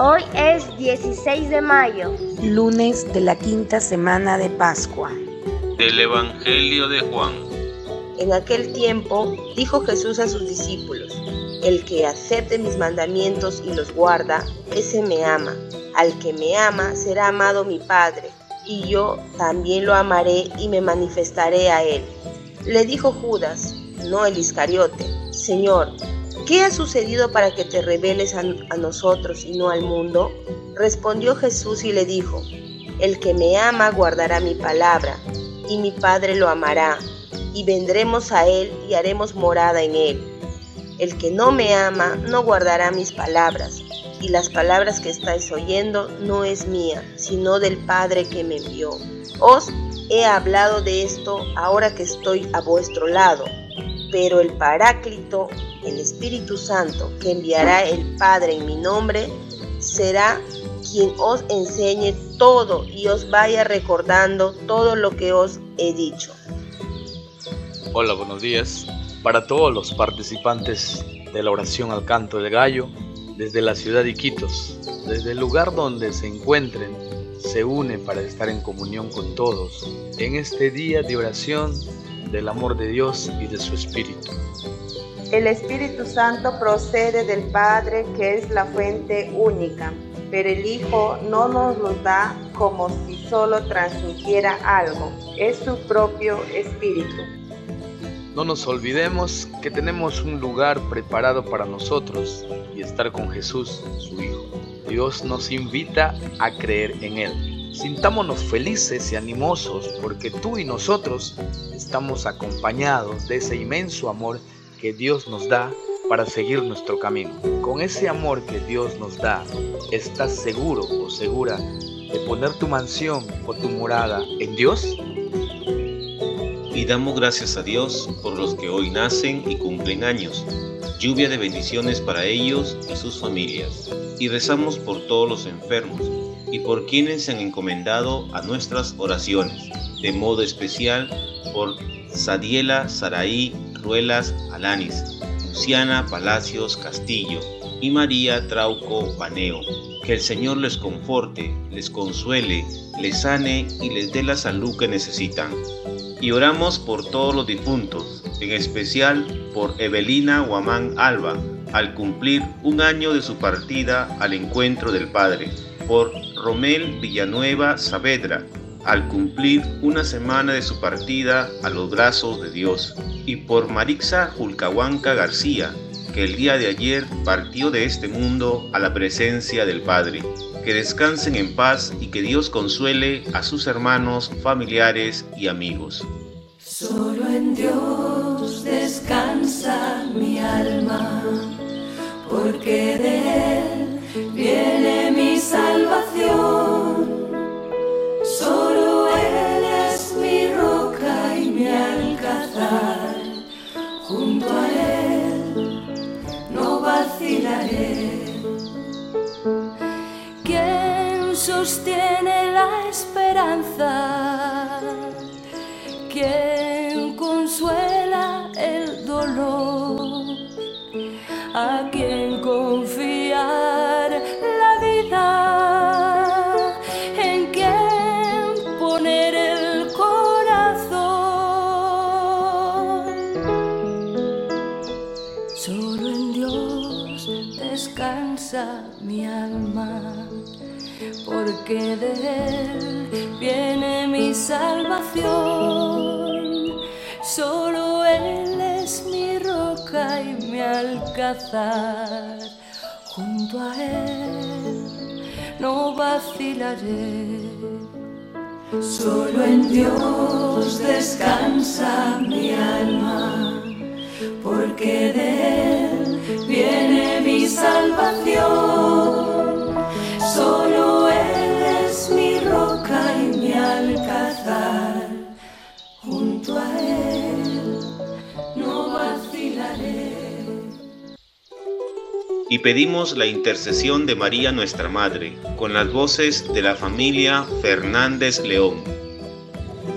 Hoy es 16 de mayo, lunes de la quinta semana de Pascua. Del Evangelio de Juan. En aquel tiempo dijo Jesús a sus discípulos, el que acepte mis mandamientos y los guarda, ese me ama. Al que me ama será amado mi Padre, y yo también lo amaré y me manifestaré a él. Le dijo Judas, no el Iscariote, Señor, ¿qué ha sucedido para que te reveles a, nosotros y no al mundo? Respondió Jesús y le dijo, El que me ama guardará mi palabra, y mi Padre lo amará, y vendremos a él y haremos morada en él. El que no me ama no guardará mis palabras, y las palabras que estáis oyendo no es mía, sino del Padre que me envió. Os he hablado de esto ahora que estoy a vuestro lado pero el Paráclito, el Espíritu Santo, que enviará el Padre en mi nombre, será quien os enseñe todo y os vaya recordando todo lo que os he dicho. Hola, buenos días. Para todos los participantes de la oración al canto del gallo, desde la ciudad de Iquitos, desde el lugar donde se encuentren, se une para estar en comunión con todos en este día de oración del amor de Dios y de su Espíritu. El Espíritu Santo procede del Padre, que es la fuente única, pero el Hijo no nos lo da como si solo transmitiera algo, es su propio Espíritu. No nos olvidemos que tenemos un lugar preparado para nosotros y estar con Jesús, su Hijo. Dios nos invita a creer en Él. Sintámonos felices y animosos porque tú y nosotros estamos acompañados de ese inmenso amor que Dios nos da para seguir nuestro camino. Con ese amor que Dios nos da, ¿estás seguro o segura de poner tu mansión o tu morada en Dios? Y damos gracias a Dios por los que hoy nacen y cumplen años. Lluvia de bendiciones para ellos y sus familias. Y rezamos por todos los enfermos y por quienes se han encomendado a nuestras oraciones, de modo especial por Sadiela Saraí Ruelas Alanis, Luciana Palacios Castillo y María Trauco Baneo. Que el Señor les conforte, les consuele, les sane y les dé la salud que necesitan. Y oramos por todos los difuntos, en especial por Evelina Guamán Alba, al cumplir un año de su partida al encuentro del Padre por Romel Villanueva Saavedra, al cumplir una semana de su partida a los brazos de Dios, y por Marixa Julcahuanca García, que el día de ayer partió de este mundo a la presencia del Padre. Que descansen en paz y que Dios consuele a sus hermanos, familiares y amigos. Solo en Dios descansa mi alma, porque de sostiene la esperanza? ¿Quién consuela el dolor? ¿A quién confiar? en quién poner el corazón. Solo en Dios descansa mi alma, porque de Él viene mi salvación. Solo Él es mi roca y mi alcázar junto a Él no vacilaré. Solo en Dios descansa mi alma, porque y pedimos la intercesión de María nuestra Madre, con las voces de la familia Fernández León.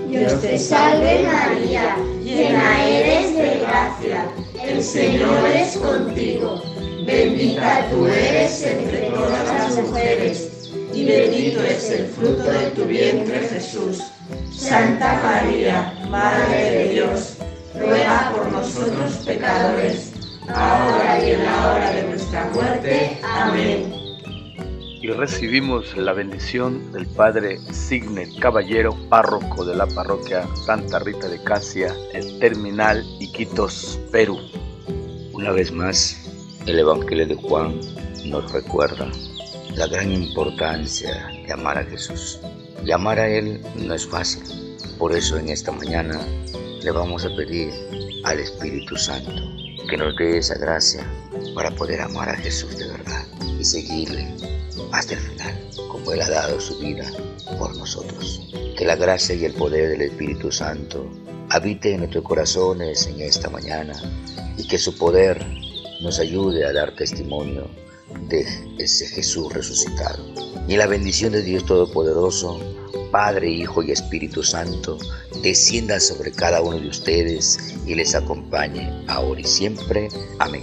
Dios te salve María, llena eres de gracia, el Señor es contigo. Bendita tú eres entre todas las mujeres, y bendito es el fruto de tu vientre Jesús. Santa María, Madre de Dios, ruega por nosotros pecadores, ahora y en la hora de nuestra muerte. Amén. Y recibimos la bendición del Padre Signe Caballero, párroco de la parroquia Santa Rita de Casia, el Terminal Iquitos, Perú. Una vez más, el Evangelio de Juan nos recuerda la gran importancia de amar a Jesús. Y amar a Él no es fácil. Por eso en esta mañana le vamos a pedir al Espíritu Santo que nos dé esa gracia para poder amar a Jesús de verdad y seguirle hasta el final, como Él ha dado su vida por nosotros. Que la gracia y el poder del Espíritu Santo habite en nuestros corazones en esta mañana y que su poder nos ayude a dar testimonio de ese Jesús resucitado. Y la bendición de Dios Todopoderoso, Padre, Hijo y Espíritu Santo, descienda sobre cada uno de ustedes y les acompañe ahora y siempre. Amén.